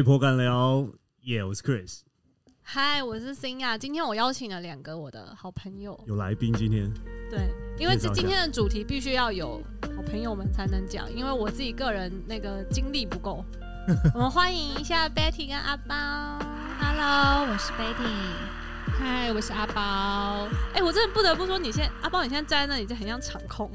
被迫干聊，耶！我是 Chris，嗨，我是新亚。今天我邀请了两个我的好朋友，有来宾。今天对，因为今天的主题必须要有好朋友们才能讲，因为我自己个人那个精力不够。我们欢迎一下 Betty 跟阿包。Hello，我是 Betty。嗨，我是阿包。哎、我真的不得不说，你现在阿包，你现在站在那里就很像场控，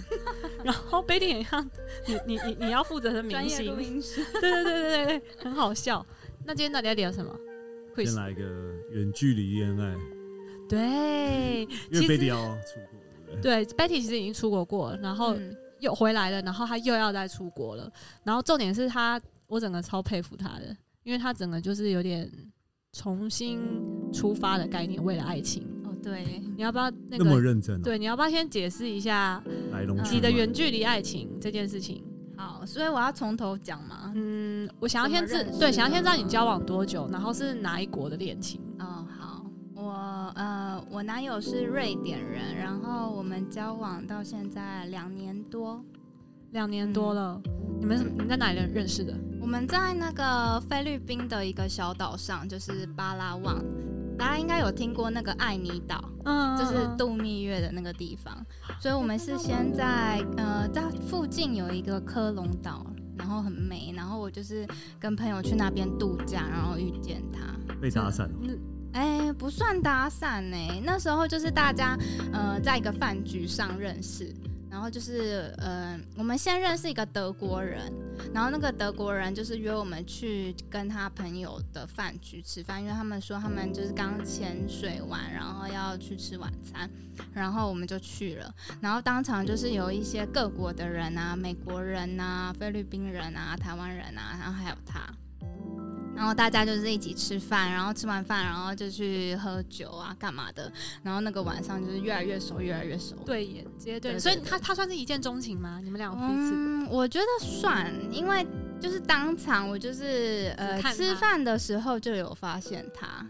然后 Betty 很像你你你你要负责的明星，对对对对对，很好笑。那今天到底要聊什么？先来一个远距离恋爱，对，因为其 Betty 实要出国，对不对？对 Betty 其实已经出国过了，然后嗯又回来了，然后他又要再出国了。然后重点是他，我整个超佩服他的，因为他整个就是有点重新出发的概念，为了爱情。哦，对，你要不要那那么？认真哦，对，你要不要先解释一下来龙去脉你的远距离爱情这件事情？好，所以我要从头讲嘛。嗯，我想要先知对，想要先知道你交往多久，然后是哪一国的恋情？哦，好，我呃，我男友是瑞典人，然后我们交往到现在两年多。两年多了，你们你们在哪里认认识的？我们在那个菲律宾的一个小岛上，就是巴拉望，大家应该有听过那个爱尼岛。嗯就是度蜜月的那个地方，所以我们是先在呃在附近有一个科隆岛，然后很美，然后我就是跟朋友去那边度假，然后遇见他。被搭讪哦，嗯哎，不算搭讪呢、那时候就是大家呃在一个饭局上认识，然后就是呃我们先认识一个德国人，然后那个德国人就是约我们去跟他朋友的饭局吃饭，因为他们说他们就是刚潜水完，然后要去吃晚餐，然后我们就去了，然后当场就是有一些各国的人啊，美国人啊、菲律宾人啊、台湾人啊，然后还有他。然后大家就是一起吃饭，然后吃完饭，然后就去喝酒啊，干嘛的？然后那个晚上就是越来越熟，越来越熟。对眼，直接对，所以他他算是一见钟情吗？你们俩彼此？嗯，我觉得算，因为就是当场我就是呃吃饭的时候就有发现他，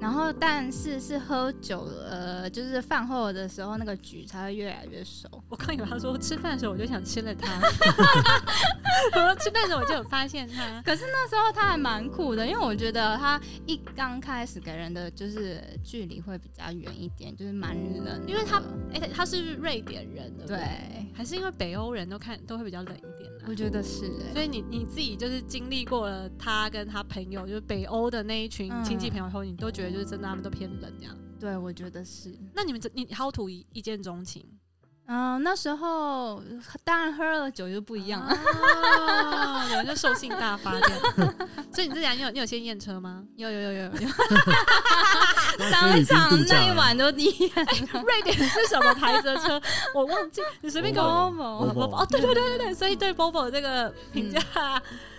然后但是是喝酒呃就是饭后的时候那个局才会越来越熟。我刚以为他说吃饭的时候我就想吃了他，我说吃饭的时候我就有发现他。可是那时候他还蛮酷的，因为我觉得他一刚开始给人的就是距离会比较远一点，就是蛮冷的，因为他哎、他是瑞典人的，对？对，还是因为北欧人都看都会比较冷一点、啊我。觉得是欸、所以你你自己就是经历过了他跟他朋友，就是北欧的那一群嗯亲戚朋友后，你都觉得就是真的他们都偏冷这样。对，我觉得是。那你们这你 how to 一一见钟情？嗯、那时候当然喝了酒就不一样了。啊，有人就兽性大发这样。所以你之前你有你有先验车吗？有有有有有，菲上律宾一场那一晚都第一 瑞典是什么牌子的车？我忘记，你随便给我。哦，对对对对对，所以对 Bobo 这个评价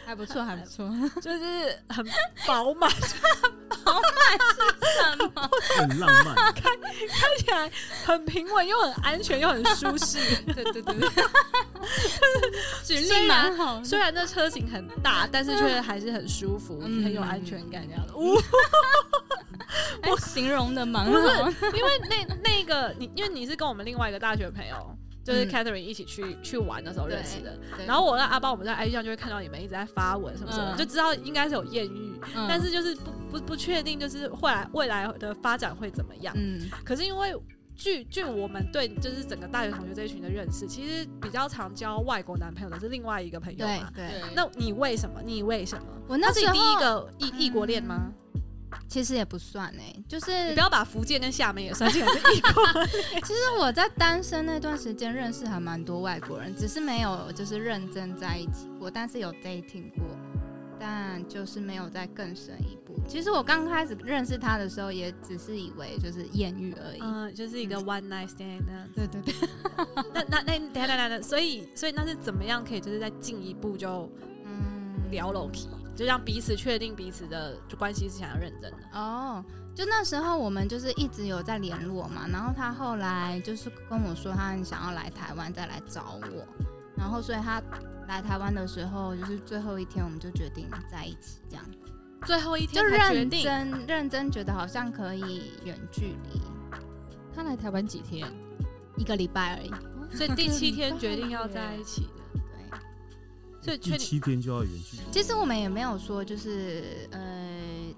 还不错，还不错。就是很饱满，很浪漫，看看起来很平稳，又很安全，又很舒适。对对对对，举虽然例蛮好。虽然这车型很大，但是却还是很舒服，嗯很有安全感这样的。呜哎形容的蛮好。因为那那个你，因为你是跟我们另外一个大学朋友，就是嗯 Catherine 一起去去玩的时候认识的。然后我跟阿包，我们在 IG 上就会看到你们一直在发文什么什么，嗯就知道应该是有艳遇，嗯但是就是不不不确定，就是未来未来的发展会怎么样。嗯可是因为据据我们对就是整个大学同学这一群的认识，其实比较常交外国男朋友的是另外一个朋友嘛。对对，那你为什么？你为什么？我那是你第一个异异国恋吗？其实也不算哎，就是你不要把福建跟厦门也算进来是异国。其实我在单身那段时间认识还蛮多外国人，只是没有就是认真在一起过，但是有 dating 过，但就是没有再更深一步。其实我刚开始认识他的时候，也只是以为就是艳遇而已。嗯，就是一个 one night stand 那样子。对对对，那那那等一下等下等下，所以所以那是怎么样可以就是再进一步就嗯，聊 k 就让彼此确定彼此的就关系是想要认真的。哦，就那时候我们就是一直有在联络嘛，然后他后来就是跟我说他很想要来台湾再来找我，然后所以他来台湾的时候，就是最后一天我们就决定在一起这样。最后一天才决定，认真认真觉得好像可以远距离他来台湾几天？一个礼拜而已。所以第七天决定要在一起所以确定七天就要远距离，其实我们也没有说就是呃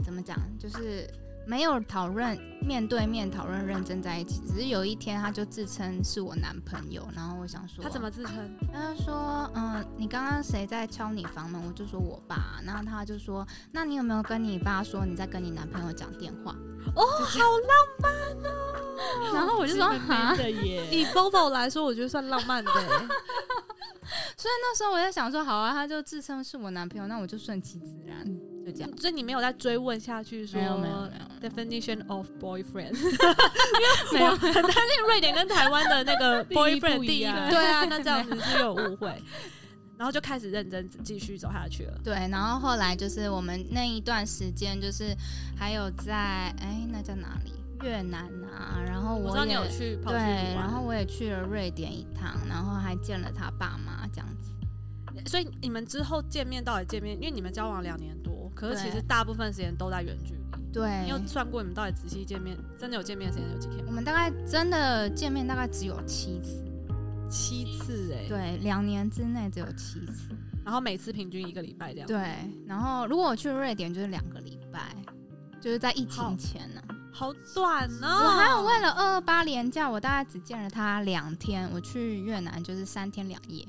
怎么讲，就是没有讨论面对面讨论认真在一起，只是有一天他就自称是我男朋友，然后我想说他怎么自称？他就说，嗯，你刚刚谁在敲你房门？我就说我爸，然后他就说，那你有没有跟你爸说你在跟你男朋友讲电话？哦，好浪漫哦！然后我就说，哈，以 Bobo 来说，我觉得算浪漫的欸。所以那时候我在想说，好啊，他就自称是我男朋友，那我就顺其自然，就这样。所以你没有再追问下去说没有没有没有。definition of boyfriend，没有。我很担心瑞典跟台湾的那个 boyfriend 不一对啊，那这样子是有误会，然后就开始认真继续走下去了。对，然后后来就是我们那一段时间，就是还有在哎，那叫哪里？越南啊，然后我知道你也有去跑去对，然后我也去了瑞典一趟，然后还见了他爸妈这样子。所以你们之后见面到底见面，因为你们交往两年多，可是其实大部分时间都在远距离。对你，有算过你们到底仔细见面，真的有见面的时间有几天吗？我们大概真的见面大概只有七次，七次哎、对，两年之内只有七次。然后每次平均一个礼拜这样。，对，然后如果我去瑞典就是两个礼拜，就是在疫情前呢、好短哦。我还有为了二二八连假，我大概只见了他两天。我去越南就是三天两夜，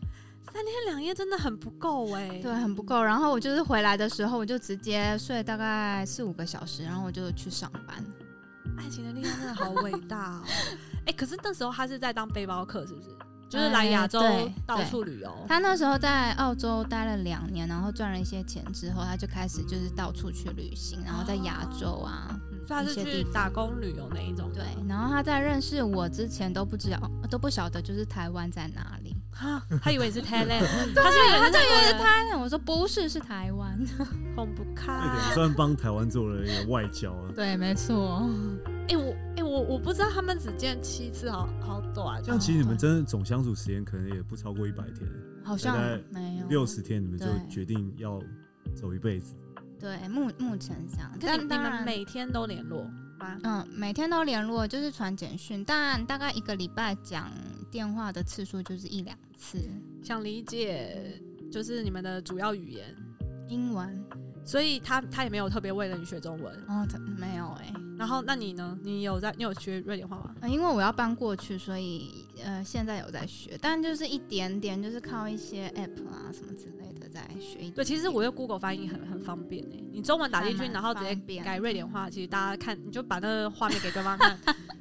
三天两夜真的很不够哎、对，很不够。然后我就是回来的时候，我就直接睡大概四五个小时，然后我就去上班。爱情的力量真的好伟大哦！哎、可是那时候他是在当背包客，是不是？就是来亚洲到处旅游。他那时候在澳洲待了两年，然后赚了一些钱之后，他就开始就是到处去旅行，然后在亚洲啊，嗯所以他是去打工旅游那一种。对，然后他在认识我之前都不知道，都不晓得就是台湾在哪里。哈，他以为是 Thailand，他是以为他就以为是台台湾，我说不是，是台湾。哄不开。瑞典算帮台湾做了一个外交啊。对，没错。哎、我哎、我我不知道他们只见七次，好好短。这样其实你们真的总相处时间可能也不超过一百天，好像没有六十天你们就决定要走一辈子。对，目目前这样，可你你但当然，们每天都联络吗？嗯，每天都联络，就是传简讯，但大概一个礼拜讲电话的次数就是一两次。想理解就是你们的主要语言，英文所以他他也没有特别为了你学中文。哦，他没有哎、然后那你呢？你有在你有学瑞典话吗？呃因为我要搬过去，所以呃现在有在学，但就是一点点，就是靠一些 app 啊什么之类的在学一点点。对，其实我用 Google 翻译很很方便哎、你中文打进去，然后直接改瑞典话，其实大家看你就把那个画面给对方看，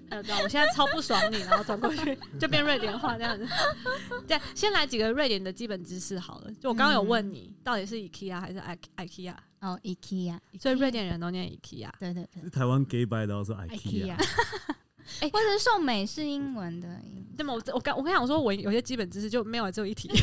他就知道我现在超不爽你，然后转过去 就变瑞典话这样子。对，先来几个瑞典的基本知识好了。就我刚刚有问你，到底是 IKEA 还是 I IKEA？哦，IKEA，所以瑞典人都念 IKEA。对对对。是台湾 gay 白的是 IKEA，或者是送美式英文的英文，对吗？我我刚我跟你讲说，我有些基本知识就没有，只有一题。其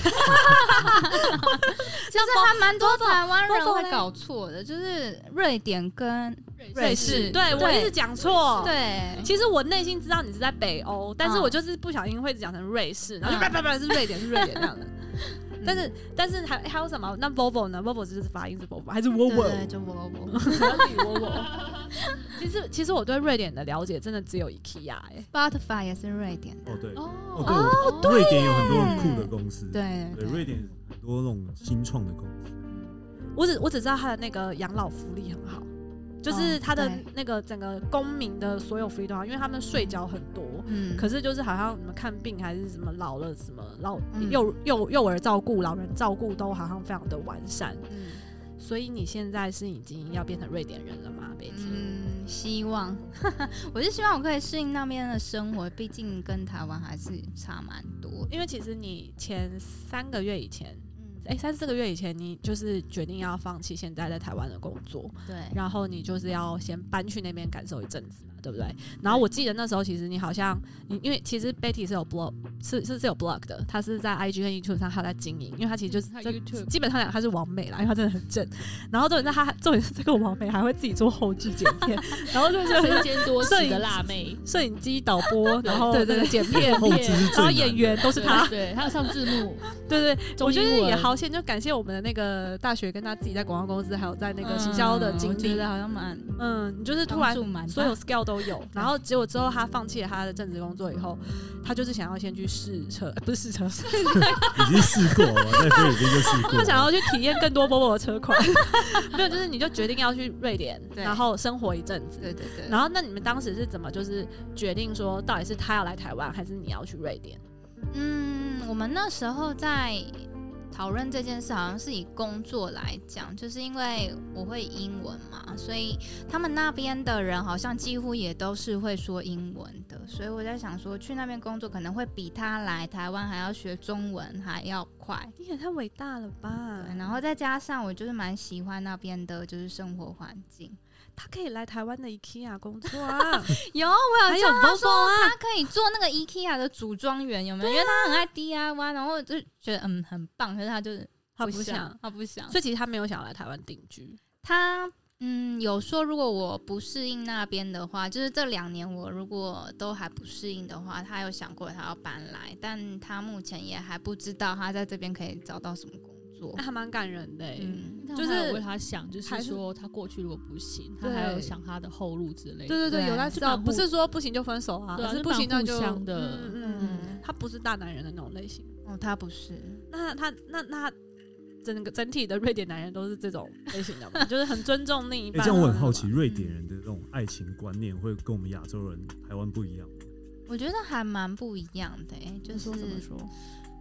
实还蛮多台湾人会搞错的，就是瑞典跟瑞瑞士。士，对。我一直讲错。对。其实我内心知道你是在北欧，但是嗯。我就是不小心会讲成瑞士，然后就嗯。叭叭叭是瑞典是瑞典这样的。但是但是还还有什么？那 Volvo 呢？Volvo 就是发音是 Volvo 还是 Volvo？对，就 Volvo。其实其实我对瑞典的了解真的只有 IKEA 哎、Spotify 也是瑞典的，哦对，哦哦对，瑞典有很多很酷的公司，对对，瑞典很多那种新创的公司，我只我只知道它的那个养老福利很好，就是他的那个整个公民的所有福利都好，因为他们税缴很多。嗯，可是就是好像什么看病还是什么老了什么老嗯幼幼幼儿照顾、老人照顾都好像非常的完善，嗯所以你现在是已经要变成瑞典人了吗，贝蒂？嗯，希望，我是希望我可以适应那边的生活，毕竟跟台湾还是差蛮多。因为其实你前三个月以前，嗯，哎、三四个月以前，你就是决定要放弃现在在台湾的工作，对，然后你就是要先搬去那边感受一阵子嘛，对不对？然后我记得那时候其实你好像你因为其实 Betty 是有 blog 是是是有 blog 的，他是在 IG 跟 YouTube 上他在经营，因为他其实就是他基本上讲他是王美啦，因为他真的很正。然后重点是他重点是这个王美还会自己做后置剪片，然后就是身兼多摄影职的辣妹，摄影机导播，然后对对那个剪片，然后演员都是对他，对，还有上字幕，对对，我觉得也好险，就感谢我们的那个大学跟他自己在广告公司，还有在那个行销的经历。好像蛮嗯，你就是突然所有 scale 都都有。然后结果之后他放弃了他的正职工作以后，他就是想要先去试车，呃不是试车，已经试过了，在菲律宾就试过了。他想要去体验更多波波的车款。没有，就是你就决定要去瑞典，然后生活一阵子。对对对。然后那你们当时是怎么就是决定说，到底是他要来台湾，还是你要去瑞典？嗯，我们那时候在讨论这件事，好像是以工作来讲，就是因为我会英文嘛，所以他们那边的人好像几乎也都是会说英文的，所以我在想说，去那边工作可能会比他来台湾还要学中文还要快。你也太伟大了吧！对，然后再加上我就是蛮喜欢那边的，就是生活环境。他可以来台湾的 IKEA 工作啊，有，我有有叫他说啊他可以做那个 IKEA 的组装员，有没有？因为他很爱 DIY，然后就觉得嗯很棒，可是他就是他不想想，，他不想。所以其实他没有想要来台湾定居。他嗯有说，如果我不适应那边的话，就是这两年我如果都还不适应的话，他有想过他要搬来，但他目前也还不知道他在这边可以找到什么工作那。还蛮感人的、欸，嗯，就是为他想，就是是说他过去如果不行，他还有想他的后路之类的。对对对，有在知道，是不是说不行就分手啊，对啊是不行那就是蛮互相的嗯嗯嗯，嗯，他不是大男人的那种类型。哦，他不是，那他那那整个整体的瑞典男人都是这种类型的嘛，就是很尊重另一哎，半。这样我很好奇，嗯瑞典人的这种爱情观念会跟我们亚洲人、台湾不一样吗？我觉得还蛮不一样的、欸，就是说怎么说？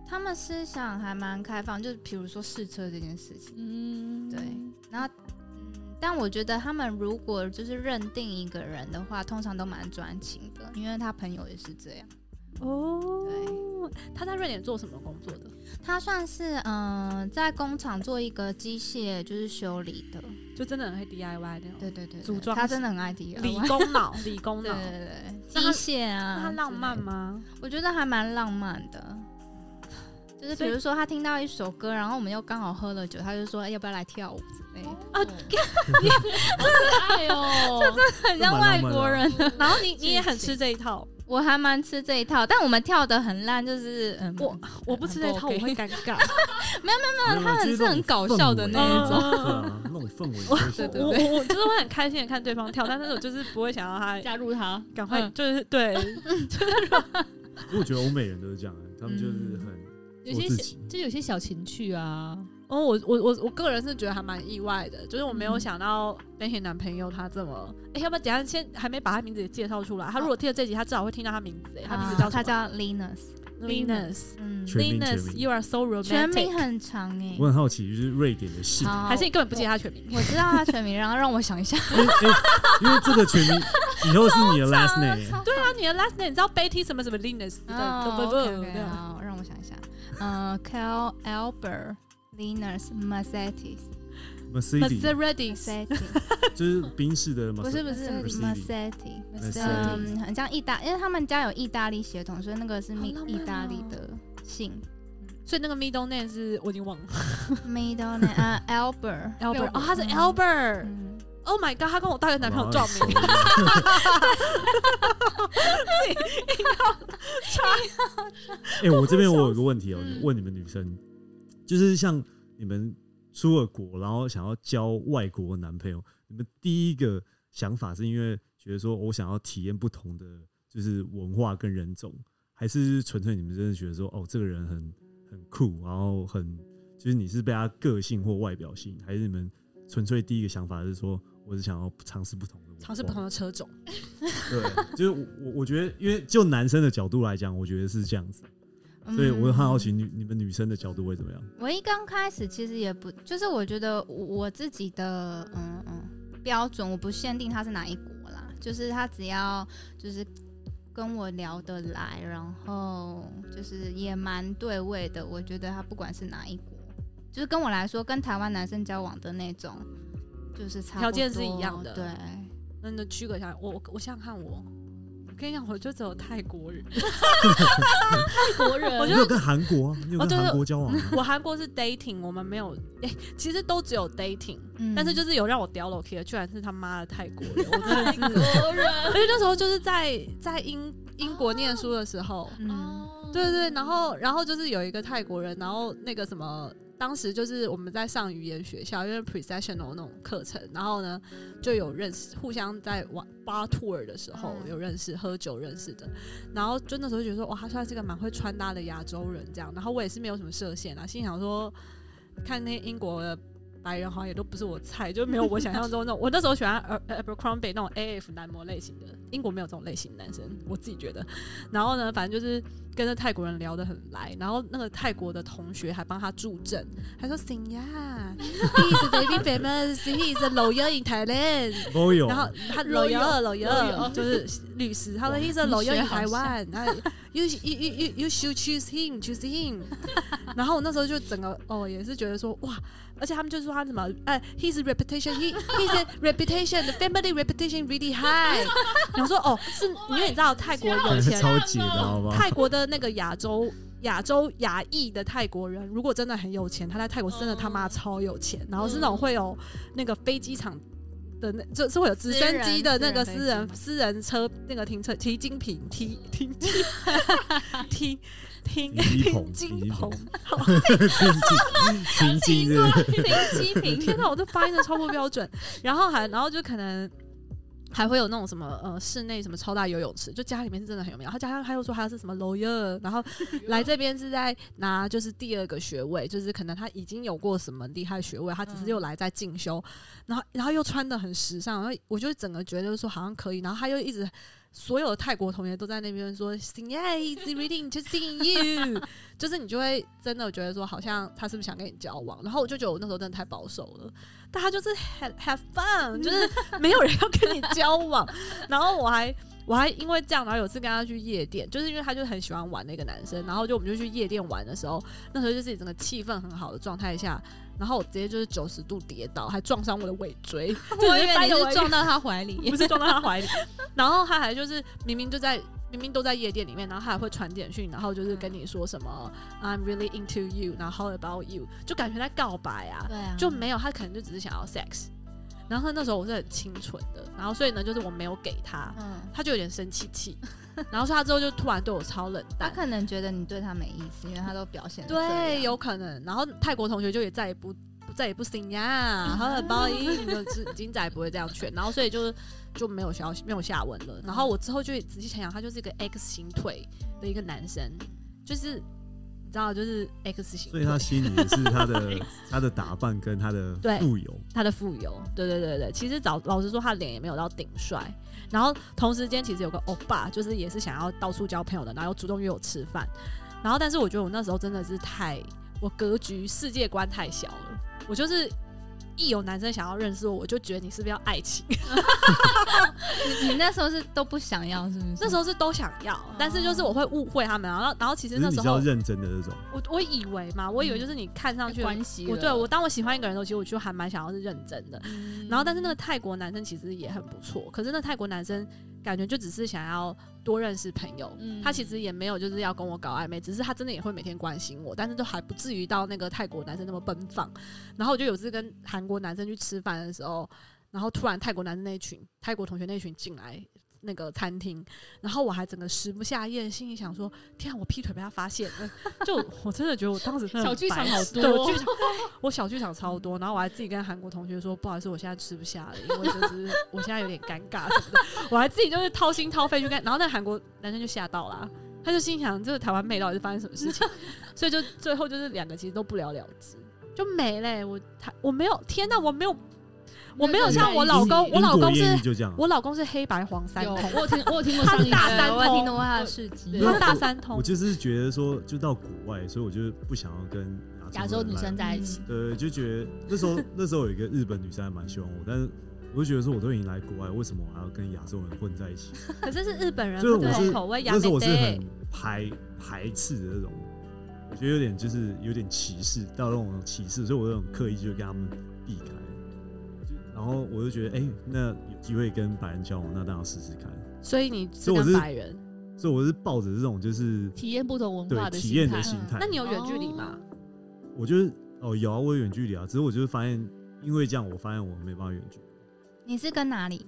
他们思想还蛮开放，就是比如说试车这件事情。嗯，对然后，嗯，但我觉得他们如果就是认定一个人的话，通常都蛮专情的，因为他朋友也是这样。哦，对他在瑞典做什么工作的？他算是嗯、呃在工厂做一个机械就是修理的，就真的很会 DIY 那种对对对对组装他真的很爱 DIY。理工脑，理工对脑。对对对，机械啊，那他浪漫？吗？我觉得还蛮浪漫的。就是比如说，他听到一首歌，然后我们又刚好喝了酒，他就说哎要不要来跳舞之类的，啊哦，可爱哦，很像外国人。的。然后你你也很吃这一套，我还蛮吃这一套，但我们跳的很烂，就是嗯，我我不吃这一套，我会尴尬。没有没有。没有他很是很搞笑的那一种。那种氛围你会喜欢。对对我我我就是会很开心的看对方跳，但是我就是不会想要他加入他，赶快嗯。就是对，我觉得欧美人都是这样，他们就是很有些小。就有些小情趣啊，哦，我我我我个人是觉得还蛮意外的，就是我没有嗯想到那些男朋友他这么，哎、要不要等下先还没把他名字也介绍出来？他如果听了这集，他至少会听到他名字，哎、他名字叫他叫全 Linus, 名 you are so romantic 全名。很长哎我。很好奇，就是瑞典的姓，好还是你根本不记得他全名？我知道他全名，然后让我想一下。因为哎因为这个全名以后是你的 last name，对啊，你的 last name 你知道 Betty 什么什么 Linus 对哦不不啊，让我想一下。呃，Cal Albert Linus Mercedes Mercedes Massetti，就是宾士的不是不是 Mercedes 嗯，很像意大，因为他们家有意大利血统，所以那个是意意大利哦的姓。所以那个 middle name 是我已经忘了 Middle name 呃 Albert，Albert 哦，他是嗯 Albert。嗯，Oh my god，他跟我大学男朋友撞名。哎、我这边我有个问题哦、嗯。问你们女生，就是像你们出了国，然后想要交外国男朋友，你们第一个想法是因为觉得说我想要体验不同的就是文化跟人种，还是纯粹你们真的觉得说哦这个人很很酷，然后很就是你是被他个性或外表吸引，还是你们纯粹第一个想法是说我是想要尝试不同的尝试不同的车种，对，就是我我我觉得，因为就男生的角度来讲，我觉得是这样子，所以我很好奇嗯女你们女生的角度会怎么样？我一刚开始其实也不，就是我觉得我我自己的嗯嗯标准，我不限定他是哪一国啦，就是他只要就是跟我聊得来，然后就是也蛮对味的，我觉得他不管是哪一国，就是跟我来说，跟台湾男生交往的那种，就是条件是一样的对，那你的区隔下来，我我我想想看我。我跟你讲，我就只有泰国人，泰国人，我觉得你有跟韩国啊？你有跟韩国交往啊？我韩国是 dating，我们没有，哎、其实都只有 dating，、嗯但是就是有让我屌 l o k 的，居然是他妈的泰国人，我真的是，国人，而且那时候就是在在英英国念书的时候，嗯对对，然后然后就是有一个泰国人，然后那个什么当时就是我们在上语言学校，因为 presessional 那种课程，然后呢就有认识，互相在玩 bar tour 的时候嗯有认识，喝酒认识的。然后就那时候就觉得说，哇，他算是个蛮会穿搭的亚洲人这样。然后我也是没有什么设限啊，心想说，看那些英国的。白人好像也都不是我菜，就没有我想象中那种。我那时候喜欢 Ab- Abercrombie 那种 AF 男模类型的，英国没有这种类型的男生，我自己觉得。然后呢，反正就是跟着泰国人聊得很来，然后那个泰国的同学还帮他助阵，还说 Sing ya，he is very famous, he is a lawyer in Thailand。然后他 lawyer lawyer 就是律师，他说 he is a lawyer in Taiwan，然后 you you you you you should choose him, choose him。然后我那时候就整个哦也是觉得说哇，而且他们就说他什么哎，his reputation, he his reputation, the family reputation really high。然后说哦是因为你知道泰国有钱超级的好不好？泰国的那个亚洲。亚洲亚裔的泰国人，如果真的很有钱，他在泰国真的他妈超有钱，然后是那种会有那个飞机场的那，就是会有直升机的那个私私人人私人车那个停车 提精品提停提停停停机棚停金停机棚棚，情境，情境是不是停机坪，天哪，我这发音的超不标准。然后还然后就可能。还会有那种什么呃室内什么超大游泳池，就家里面是真的很有名。然后加上他又说他是什么 lawyer，然后 来这边是在拿就是第二个学位，就是可能他已经有过什么厉害学位，他只是又来在进修，然后然后又穿的很时尚，然后我就整个觉得就是说好像可以，然后他又一直所有的泰国同学都在那边说 sing he's reading to sing you，就是你就会真的觉得说好像他是不是想跟你交往，然后我就觉得我那时候真的太保守了，但他就是 have have fun，就是没有人要跟你交往，然后我还。我还因为这样，然后有次跟他去夜店，就是因为他就很喜欢玩那个男生，然后就我们就去夜店玩的时候，那时候就是整个气氛很好的状态下，然后我直接就是九十度跌倒，还撞伤我的尾椎，我以为你 是撞到他怀里不，是撞到他怀里，然后他还就是明明就在明明都在夜店里面，然后他还会传简讯，然后就是跟你说什么 I'm really into you，然后 How about you，就感觉在告白啊，对啊，就没有他可能就只是想要 sex，然后那时候我是很清纯的，然后所以呢就是我没有给他，嗯，他就有点生气气，然后说他之后就突然对我超冷淡。他可能觉得你对他没意思，因为他都表现对，有可能。然后泰国同学就也再也不不再也不 sing 呀，好很包音，就是金仔不会这样劝。然后所以就是就没有消息，没有下文了。然后我之后就仔细想想，他就是一个 X 型腿的一个男生，就是你知道，就是 X 型，所以他心里也是他的 他的打扮跟他的对富有，他的富有，对对对对，其实早老实说，他脸也没有到顶帅。然后同时间其实有个欧巴，就是也是想要到处交朋友的，然后又主动约我吃饭。然后但是我觉得我那时候真的是太，我格局世界观太小了，我就是。一有男生想要认识我，我就觉得你是不是要爱情？你 你那时候是都不想要，是不是？那时候是都想要，但是就是我会误会他们，然后然后其实那时候比较认真的那种。我我以为嘛，我以为就是你看上去关系我对我当我喜欢一个人的时候，其实我就还蛮想要是认真的。嗯然后，但是那个泰国男生其实也很不错，可是那泰国男生感觉就只是想要多认识朋友，嗯他其实也没有就是要跟我搞暧昧，只是他真的也会每天关心我，但是都还不至于到那个泰国男生那么奔放。然后我就有次跟韩国男生去吃饭的时候，然后突然泰国男生那一群泰国同学那一群进来。那个餐厅，然后我还整个食不下咽，心里想说：天啊，我劈腿被他发现了！就我真的觉得我当时真的小剧场好多我 剧场我小剧场超多，然后我还自己跟韩国同学说，不好意思，我现在吃不下了，因为就是 我现在有点尴尬什么的，我还自己就是掏心掏肺去跟，然后那韩国男生就吓到了，他就心想这个台湾妹到底是发生什么事情，所以就最后就是两个其实都不了了之，就没嘞、我他我没有，天哪，我没有，我没有像我老公，我老公是我老公是黑白黄三有通，我有听我有听过他上大三通。我也听通过他的事迹。他大三通。我，就是觉得说，就到国外，所以我就不想要跟亚洲女生在一起，来，对，就觉得那时候 那时候有一个日本女生还蛮喜欢我，但是我就觉得说，我都已经来国外，为什么我还要跟亚洲人混在一起？可是是日本人不就是我是同口味，亚那时候我是很排排斥的那种，我觉得有点就是有点歧视到那种歧视，所以我有种刻意就跟他们然后我就觉得，哎、那有机会跟白人交往，那当然试试看。所以你是所以我是跟白人，所以我是抱着这种就是体验不同文化的体验的心态。那你有远距离吗？我就是哦有啊，我有远距离啊，只是我就是发现，因为这样，我发现我没办法远距离。你是跟哪里？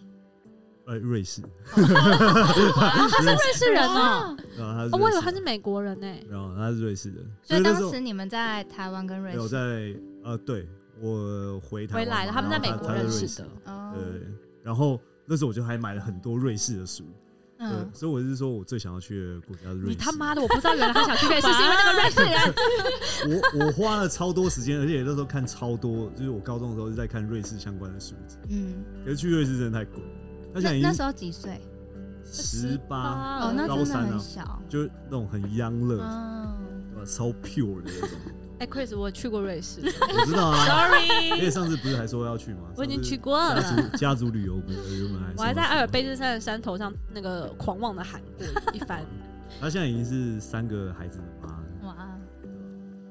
呃瑞士，他是瑞士人哦，然后他是哦，我以为他是美国人呢。然后他是瑞士人，所以当时你们在台湾跟瑞士有，在呃，对我回台了他们在美国认识的他在瑞士哦，对，然后那时候我就还买了很多瑞士的书，对，嗯，所以我是说我最想要去的国家是瑞士。你他妈的，我不知道原来他想去瑞士，是因为那个瑞士人。我我花了超多时间，而且那时候看超多，就是我高中的时候是在看瑞士相关的书籍，嗯，可是去瑞士真的太贵。那那时候几岁？十八，哦，那真的高三啊很小。就是那种很 young 乐，嗯，对吧超 pure 的那种。哎，Chris，我去过瑞士 我知道啊，，Sorry，上次不是还说要去吗？我已经去过过了。家族家族旅游，不是原本还我还在阿尔卑斯山的山头上那个狂妄的喊过一番，他现在已经是三个孩子的妈了。哇！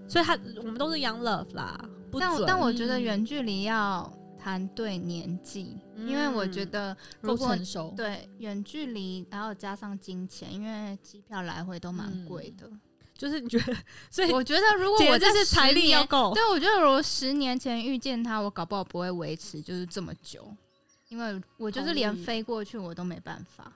所以他我们都是 young love 啦，但我但我觉得嗯远距离要谈对年纪，因为我觉嗯得如果成熟，对远距离，然后加上金钱，因为机票来回都蛮贵的。就是你觉得，所以我觉得如果我这是财力要够，对，我觉得如果十年前遇见他，我搞不好不会维持就是这么久，因为我就是连飞过去我都没办法。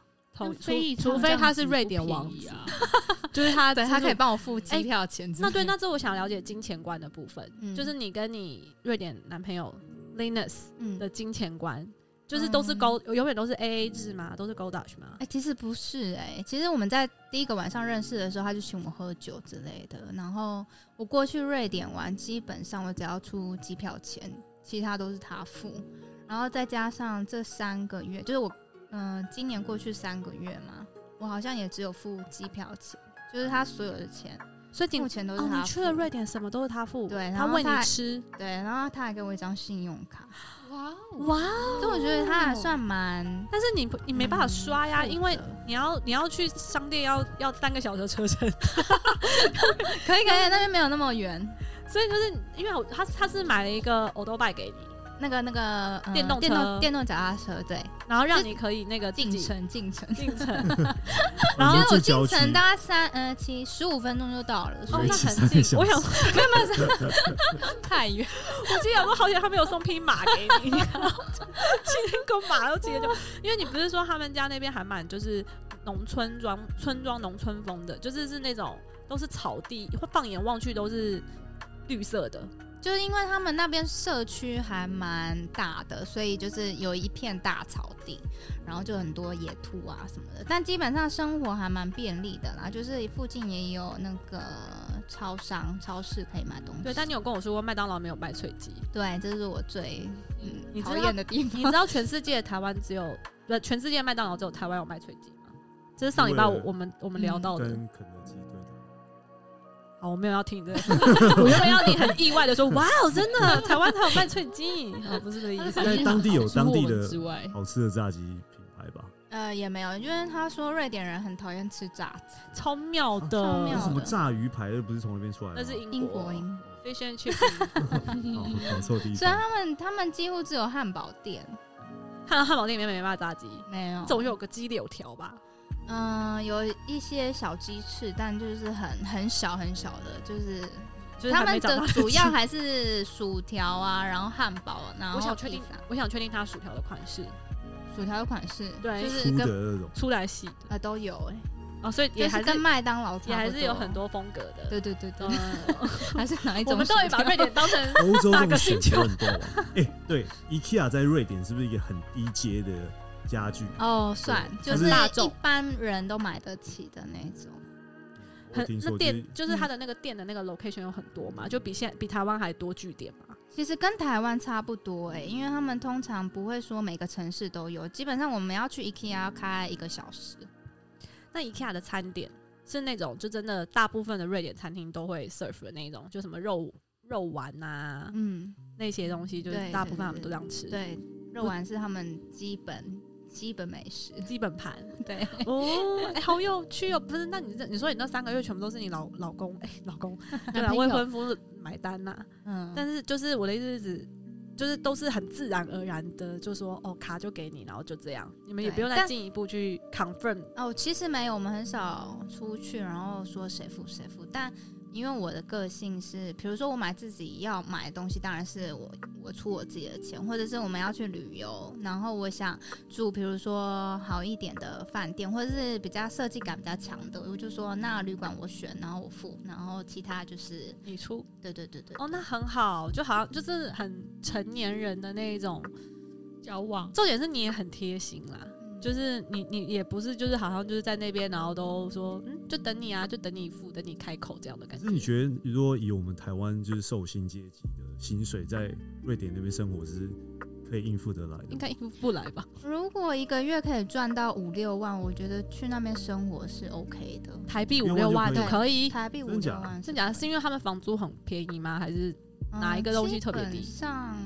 除除非他是瑞典王子，就是他对他可以帮。我付机票钱。那对，那这我想了解金钱观的部分，嗯就是你跟你瑞典男朋友 Linus 嗯的金钱观，就是都是高，永远都是 A A 制嘛？都是 Gold Dutch 吗哎、？其实不是哎、其实我们在第一个晚上认识的时候，他就请我喝酒之类的。然后我过去瑞典玩，基本上我只要出机票钱，其他都是他付。然后再加上这三个月，就是我嗯、今年过去三个月嘛，我好像也只有付机票钱，就是他所有的钱，所以你目前都是哦，他付。你去了瑞典，什么都是他付，对然他喂你吃，对，然后他还给我一张信用卡，哇哦，哇！所以我觉得它还算蛮但是你不你没办法刷呀，嗯因为你要你要去商店要要三个小时的车程，可以可以，那边没有那么远。所以就是因为我他他是买了一个 o d o b i 给你，那个那个、呃电动电车动电动脚踏车，对，然后让你可以那个进城进城。进城，然后我进城大概三呃七十五分钟就到了，所哦，以那骑很近。三个小我想时 太远。我记得我好像他没有送匹马给你，然后骑那个马都骑得就，因为你不是说他们家那边还蛮就是农村庄村庄农村风的，就是是那种都是草地，放眼望去都是绿色的。就是因为他们那边社区还蛮大的，所以就是有一片大草地，然后就很多野兔啊什么的。但基本上生活还蛮便利的啦，就是附近也有那个超商、超市可以买东西。对，但你有跟我说过麦当劳没有卖脆鸡，对，这是我最嗯讨厌的地方。你知道全世界台湾只有不全世界麦当劳只有台湾有卖脆鸡吗？这是上礼拜我我们我们聊到的。好，我没有要听这个，我原本要你很意外的说，哇哦，真的台湾才有卖脆鸡，哦，不是这个意思。在当地有当地的之外，好吃的炸鸡品牌吧？呃，也没有，因为他说瑞典人很讨厌吃炸子，超妙的，超妙那什么炸鱼排又不是从那边出来的？那是英英国国英国。fish and chips，哦搞错地虽然方。他们他们几乎只有汉堡店，看到汉堡店里面没办法炸鸡，没有。总有个鸡柳条吧？嗯、有一些小鸡翅，但就是很很小很小的，就是就是他们的主要还是薯条啊，然后汉堡，然后我想确定，我想确定它薯条的款式薯条的款式，对就是跟那种，出来洗的呃都有哎、哦，所以也还是跟麦当劳也还是有很，多风格的。对对对对，嗯，还是哪一种？我们到底把瑞典当成欧洲哪这种选个星球择很多啊。哎，对，IKEA 在瑞典是不是一个很低阶的家具？哦，算就是一般人都买得起的那种。很那店就是就是它的那个店的那个 location 有很多嘛，就比现比台湾还多据点嘛。其实跟台湾差不多哎、因为他们通常不会说每个城市都有，基本上我们要去 IKEA 要开一个小时。那 IKEA 的餐点是那种就真的大部分的瑞典餐厅都会 serve 的那一种，就什么肉肉丸啊、嗯，那些东西，就是大部分他们都这样吃。，对，肉丸是他们基本基本美食。基本盘。对，哦，哎、好有趣哦！不是，那你这你说你那三个月全部都是你老老公哎、老公对啊，未婚夫买单呐、嗯，但是就是我的意思是指，就是都是很自然而然的，就说哦卡就给你，然后就这样，你们也不用再进一步去 confirm。哦，其实没有，我们很少出去，然后说谁付谁付。但因为我的个性是，比如说我买自己要买的东西，当然是我我出我自己的钱，或者是我们要去旅游，然后我想住，比如说好一点的饭店，或者是比较设计感比较强的，我就说那旅馆我选，然后我付，然后其他就是你出对对对对哦，那很好，就好像就是很成年人的那一种。交往重点是你也很贴心啦，嗯就是你你也不是就是好像就是在那边，然后都说嗯，就等你啊，就等你付，等你开口这样的感觉。可是你觉得，如果以我们台湾就是寿星阶级的薪水，在瑞典那边生活是可以应付得来的？应该应付不来吧？如果一个月可以赚到五六万，我觉得去那边生活是 OK 的。台币五六六万万就可以。台币五六万真假？是因为他们房租很便宜吗？还是哪一个东西特别低嗯上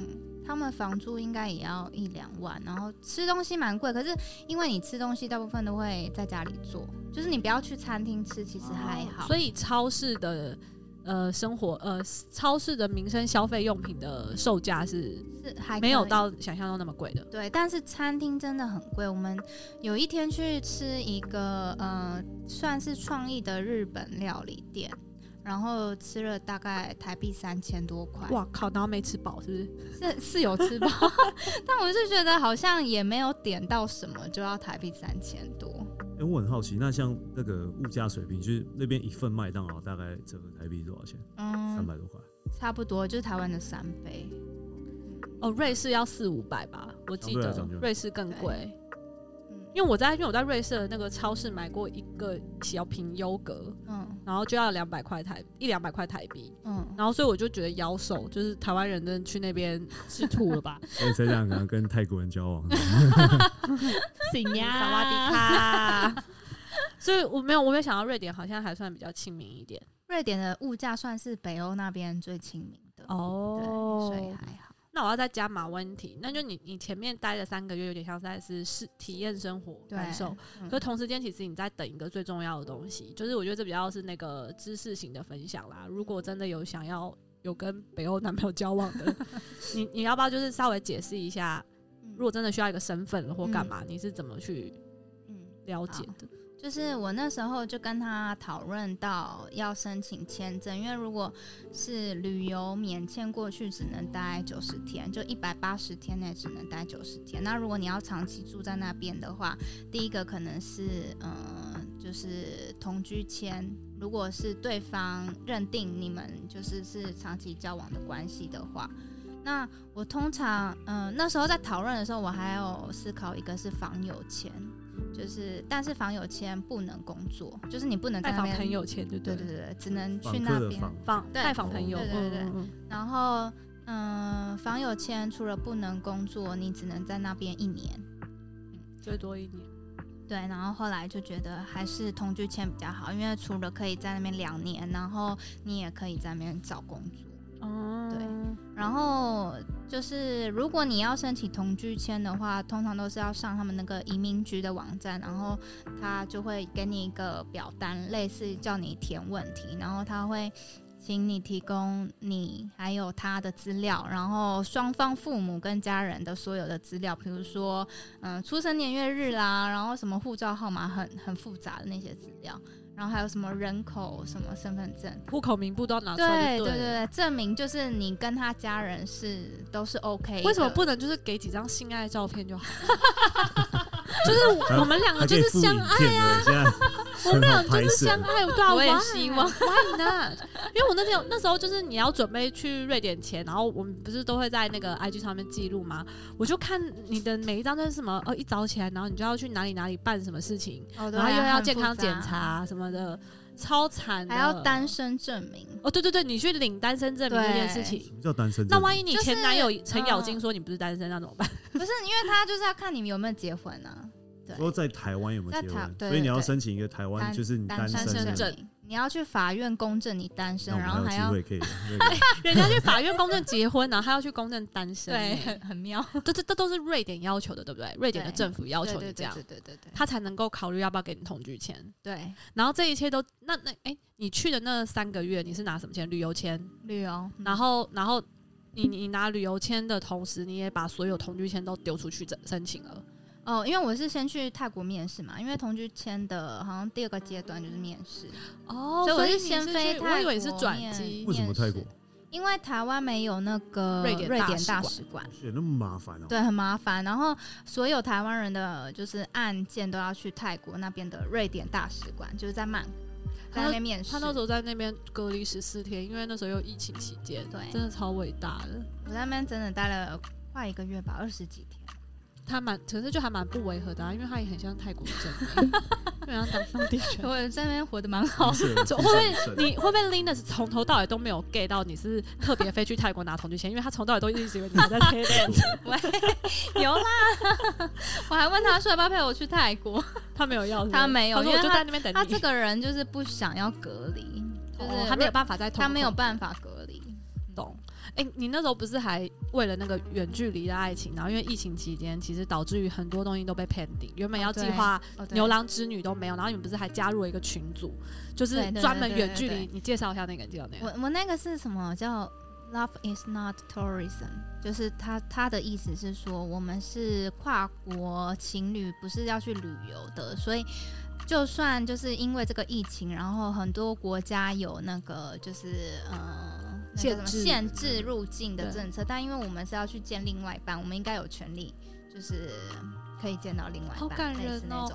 他们房租应该也要一两万，然后吃东西蛮贵，可是因为你吃东西大部分都会在家里做，就是你不要去餐厅吃，其实还好。以所以超市的呃生活呃超市的民生消费用品的售价是是还没有到想象中那么贵的。对，但是餐厅真的很贵。我们有一天去吃一个呃，算是创意的日本料理店，然后吃了大概台币三千多块。哇靠！然后没吃饱是不是？是是有吃饱，但我是觉得好像也没有点到什么，就要台币三千多。哎、我很好奇，那像那个物价水平，就是那边一份麦当劳大概折合台币多少钱？嗯三嗯，百多块。差不多就是台湾的三倍。哦，瑞士要四五百吧，我记得瑞士更贵。嗯因为我在因为我在瑞士的那个超市买过一个小瓶优格，嗯然后就要两百块台一两百块台币，嗯，然后所以我就觉得咬手就是台湾人真的去那边 吃吐了吧？所以才这样可能跟泰国人交往。行呀萨瓦迪卡。所以我没有，我没有想到瑞典好像还算比较亲民一点瑞典的物价算是北欧那边最亲民的，哦对，所以还好。那我要再加码问题，那就你你前面待了三个月，有点像在是是体验生活感受，嗯可同时间其实你在等一个最重要的东西，就是我觉得这比较是那个知识型的分享啦。如果真的有想要有跟北欧男朋友交往的，你你要不要就是稍微解释一下，嗯如果真的需要一个身份或干嘛，你是怎么去嗯了解的？就是我那时候就跟他讨论到要申请签证，因为如果是旅游免签过去，只能待九十天，就一百八十天内只能待九十天。那如果你要长期住在那边的话，第一个可能是嗯、就是同居签，如果是对方认定你们就是是长期交往的关系的话。那我通常，嗯、那时候在讨论的时候，我还有思考一个是房友签，就是但是房友签不能工作，就是你不能在那边拜访朋，友签，对对对对对，只能去那边。访，对拜访朋友，对对对嗯嗯嗯然后，嗯、房友签除了不能工作，你只能在那边一年。最多一年。对，然后后来就觉得还是同居签比较好，因为除了可以在那边两年，然后你也可以在那边找工作。哦，对然后就是，如果你要申请同居签的话，通常都是要上他们那个移民局的网站，然后他就会给你一个表单，类似叫你填问题，然后他会请你提供你还有他的资料，然后双方父母跟家人的所有的资料，比如说嗯出生年月日啦，然后什么护照号码很很复杂的那些资料，然后还有什么人口什么身份证。户口名簿都要拿出来就对。对对对，证明就是你跟他家人是都是 OK。为什么不能就是给几张性爱照片就好了？就是我们两个就是相附影片的，现在 我们俩很好拍摄就是相爱，对啊，我也？希望 why not？因为我那天有那时候就是你要准备去瑞典前，然后我们不是都会在那个 IG 上面记录吗？我就看你的每一张都是什么哦，一早起来，然后你就要去哪里哪里办什么事情，然后又要健康检查什么的，超惨的，还要单身证明。哦，对对对，你去领单身证明这件事情什。么叫单身证？那万一你前男友程咬金嗯说你不是单身，那怎么办？不是因为他就是要看你们有没有结婚啊。对，说在台湾有没有结婚，所以你要申请一个台湾，就是你单单身身证明，你要去法院公证你单身，然后还要 人家去法院公证结婚，然后他要去公证单身，对，欸很很妙。这这这都是瑞典要求的，对不对？瑞典的政府要求你这样对，对对对他才能够考虑要不要给你同居签。对，然后这一切都那那哎、你去的那三个月你是拿什么签？旅游签。旅游。嗯然后然后你你拿旅游签的同时，你也把所有同居签都丢出去申申请了。哦，因为我是先去泰国面试嘛，因为同居签的好像第二个阶段就是面试，哦所以我是是先飞泰国我以为是转面机为什么泰国？因为台湾没有那个瑞典瑞典大使馆大使馆。是那么麻烦哦。对，很麻烦。然后所有台湾人的就是案件都要去泰国那边的瑞典大使馆，就是在曼谷，在那边面试。他那时候在那边隔离十四天，因为那时候又疫情期间，对真的超伟大的。我在那边真的待了快一个月吧，二十几天。他蛮，可是就还蛮不违和的、啊，因为他也很像泰国人，就很像当当地人。我在那边活得蛮好。会不会你会不会 Linus 从头到尾都没有 get 到你是特别飞去泰国拿同居签？因为他从头到尾都一直以为你还在 Thailand，有啦，我还问他说要不要陪我去泰国，他没有要是是，他没有他说我就因为他在那边等你。他这个人就是不想要隔离，就是哦他没有办法在同他没有办法隔哎、你那时候不是还为了那个远距离的爱情，然后因为疫情期间，其实导致于很多东西都被 pending，原本要计划牛郎织女都没有，然后你们不是还加入了一个群组，就是专门远距离。你介绍一下那个，你介绍那个。我我那个是什么叫 Love is not tourism，就是他他的意思是说，我们是跨国情侣，不是要去旅游的，所以就算就是因为这个疫情，然后很多国家有那个就是呃。限制限制入境的政策，但因为我们是要去见另外一半，我们应该有权利，就是可以见到另外一半，好感人哦。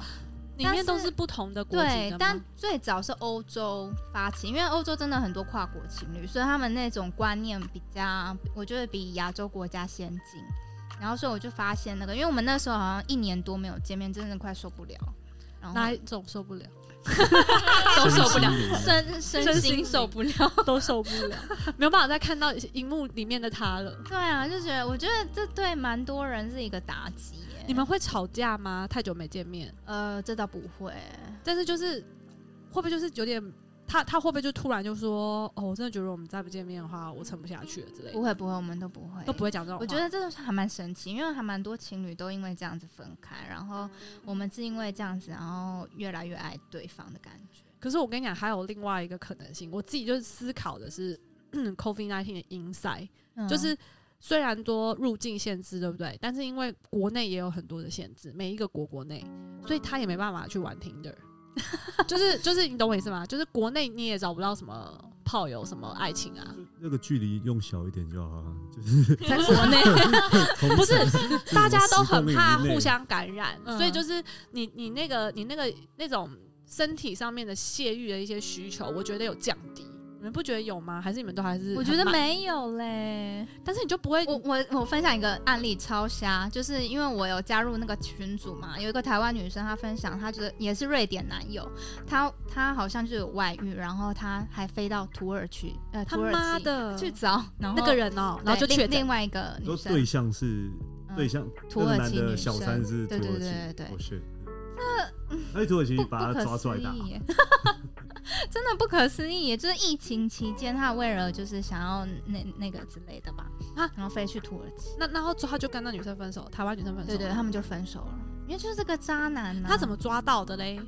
里面都是是不同的国籍的，对但？最早是欧洲发起，因为欧洲真的很多跨国情侣，所以他们那种观念比较，我觉得比亚洲国家先进。然后所以我就发现那个，因为我们那时候好像一年多没有见面，真的快受不了。然后哪一种受不了？都受不了身身心受不了。都受不了，没有办法再看到荧幕里面的他了。对啊，就觉得我觉得这对蛮多人是一个打击。你们会吵架吗？太久没见面，呃，这倒不会。但是就是会不会就是有点他他会不会就突然就说哦，我真的觉得我们再不见面的话，我撑不下去了之类的，不会不会，我们都不会，都不会讲这种。我觉得这个还蛮神奇，因为还蛮多情侣都因为这样子分开，然后我们是因为这样子，然后越来越爱对方的感觉。可是我跟你讲，还有另外一个可能性，我自己就是思考的是 COVID nineteen 的 inside，、嗯就是虽然多入境限制，对不对？但是因为国内也有很多的限制，每一个国国内，所以他也没办法去玩 Tinder。就是就是你懂我意思吗？就是国内你也找不到什么炮友、什么爱情啊，那个距离用小一点就好了，就是在国内，不是大家都很怕10公里以内互相感染，嗯所以就是你你那个你那个那种身体上面的泄欲的一些需求，我觉得有降低。你们不觉得有吗？还是你们都还是我觉得，没有嘞。但是你就不会我我我分享一个案例超瞎，就是因为我有加入那个群组嘛，有一个台湾女生她分享，她觉得也是瑞典男友，她她好像就有外遇，然后她还飞到土耳其呃他土耳其妈的去找，然后那个人哦、对然后就确诊另另。外一个女生说对象是嗯对象，土耳其女小三是土对对耳其，对对对哦 shit，那土耳其把他可抓出来打，思议，真的不可思议耶！就是疫情期间，他为了就是想要那那个之类的吧，啊然后飞去土耳其，那然后之后他就跟那女生分手，台湾女生分手。对对，他们就分手了，因为就是这个渣男呢、他怎么抓到的嘞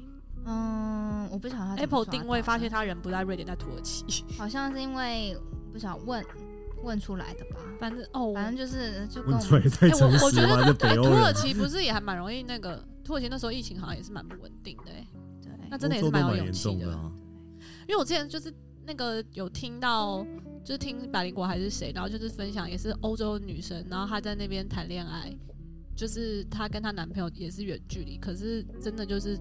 嗯，我不晓得他？Apple 定位发现他人不在瑞典，在土耳其。好像是因为不想问问出来的吧，反正哦，反正就是就跟我问出来哎我我觉得哎土耳，其不是也还蛮容易那个？土耳其那时候疫情好像也是蛮不稳定的哎、对那真的也是蛮有勇气的。重的啊。因为我之前就是那个有听到，就是听百灵果还是谁，然后就是分享也是欧洲女生，然后她在那边谈恋爱，就是她跟她男朋友也是远距离，可是真的就是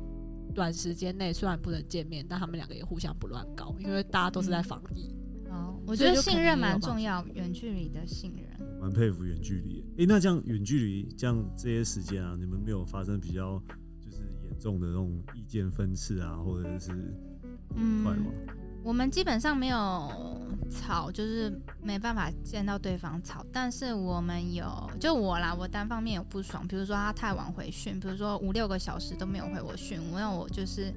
短时间内虽然不能见面，但他们两个也互相不乱搞，因为大家都是在防疫。哦，我觉得信任蛮重要，远距离的信任。蛮佩服远距离。诶，那这样远距离这样这些时间啊，你们没有发生比较就是严重的那种意见分歧啊，或者是嗯快吗？我们基本上没有吵，就是没办法见到对方吵，但是我们有，就我啦，我单方面有不爽，比如说他太晚回讯，比如说五六个小时都没有回我讯，我让我就是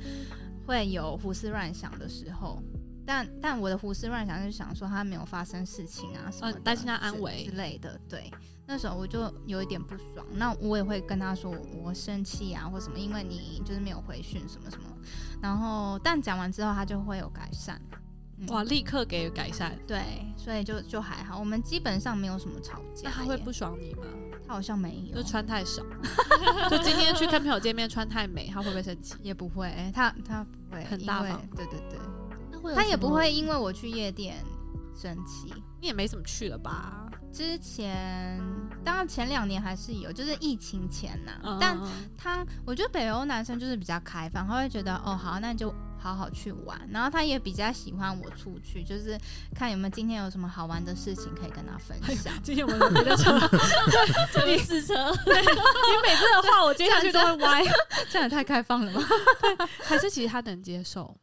会有胡思乱想的时候。但但我的胡思乱想就是想说他没有发生事情啊什么的，嗯担心他安之危之类的。对，那时候我就有一点不爽，那我也会跟他说我生气啊或什么，因为你就是没有回讯什么什么。然后但讲完之后他就会有改善。嗯哇，立刻给予改善。对，所以就就还好，我们基本上没有什么吵架。那他会不爽你吗？他他好像没有就，穿太少，就今天去跟朋友见面穿太美，他会不会生气？也不会，他他不会很大方对对对，那会有他也不会因为我去夜店生气。你也没怎么去了吧？之前当然前两年还是有，就是疫情前呐、嗯但嗯他我觉得北欧男生就是比较开放，他会觉得哦好，那你就好好去玩，然后他也比较喜欢我出去，就是看有没有今天有什么好玩的事情可以跟他分享。今天我们别的车，特别试车，你每次的话我接下去都会歪，这样也太开放了吧？还是其实他能接受？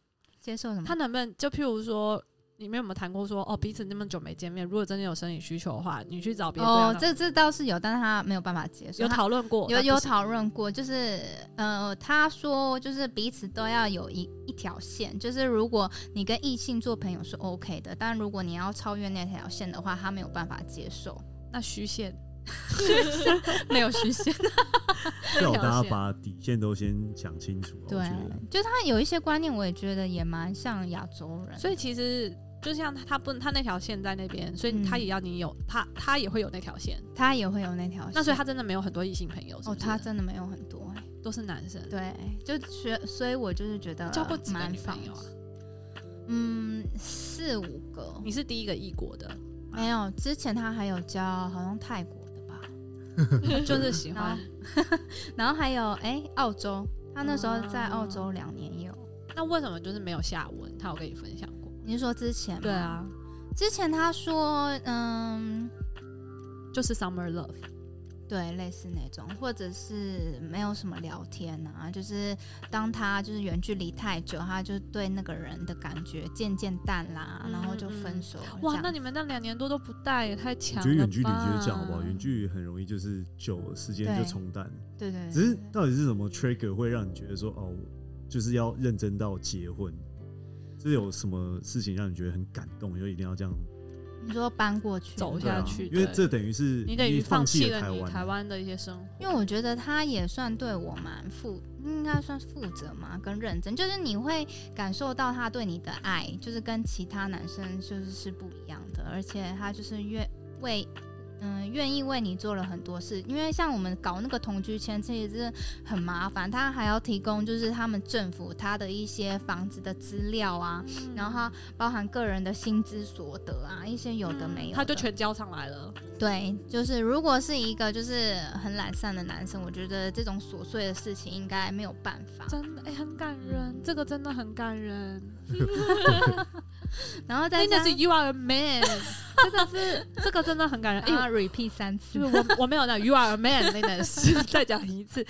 接受什么？他能不能就譬如说，你们有没有谈过说，哦，彼此那么久没见面，如果真的有生理需求的话，你去找别人哦，这这倒是有，但是他没有办法接受。有他讨论过，有有讨论过，就是呃，他说就是彼此都要有一一条线，就是如果你跟异性做朋友是 OK 的，但如果你要超越那条线的话，他没有办法接受。那虚线，没有虚线，最好大家把底线都先讲清楚对，就他有一些观念，我也觉得也蛮像亚洲人，所以其实就像他他不他那条线在那边，所以嗯他也要你有他他也会有那条线，他也会有那条线。那所以他真的没有很多异性朋友，是哦，他真的没有很多、欸，都是男生，对，就学，所以我就是觉得交过几个蛮放女朋友啊？嗯，四五个，你是第一个异国的，没有，之前他还有交好像泰国。就是喜然欢。然后还有哎、澳洲，他那时候在澳洲两年也有。那为什么就是没有下文？他有跟你分享过？你是说之前吗？对，啊，之前他说嗯，就是 summer love，对，类似那种，或者是没有什么聊天啊，就是当他就是远距离太久，他就对那个人的感觉渐渐淡啦，嗯然后就分手。哇，那你们那两年多都不带，也太我强了吧。觉得远距离就是这样，好不好？远距离很容易就是久了时间就对冲淡对对只是到底是什么 trigger 会让你觉得说哦，就是要认真到结婚？是有什么事情让你觉得很感动，就一定要这样你说搬过去走下去因为这等于是你等于放弃了台湾，了你台湾的一些生活。因为我觉得他也算对我蛮负，应该算负责嘛，跟认真，就是你会感受到他对你的爱，就是跟其他男生就是是不一样的，而且他就是愿为。嗯，愿意为你做了很多事，因为像我们搞那个同居签，其实是很麻烦，他还要提供就是他们政府他的一些房子的资料啊，然后包含个人的薪资所得啊，一些有的没有的，他就全交上来了。对，就是如果是一个就是很懒散的男生，我觉得这种琐碎的事情应该没有办法。真的哎、很感人，这个真的很感人。然后再加真的是 You are a man，真的是这个真的很感人。哎、啊 repeat 三次就是我我没有那 You are a man 那件事，再讲一次。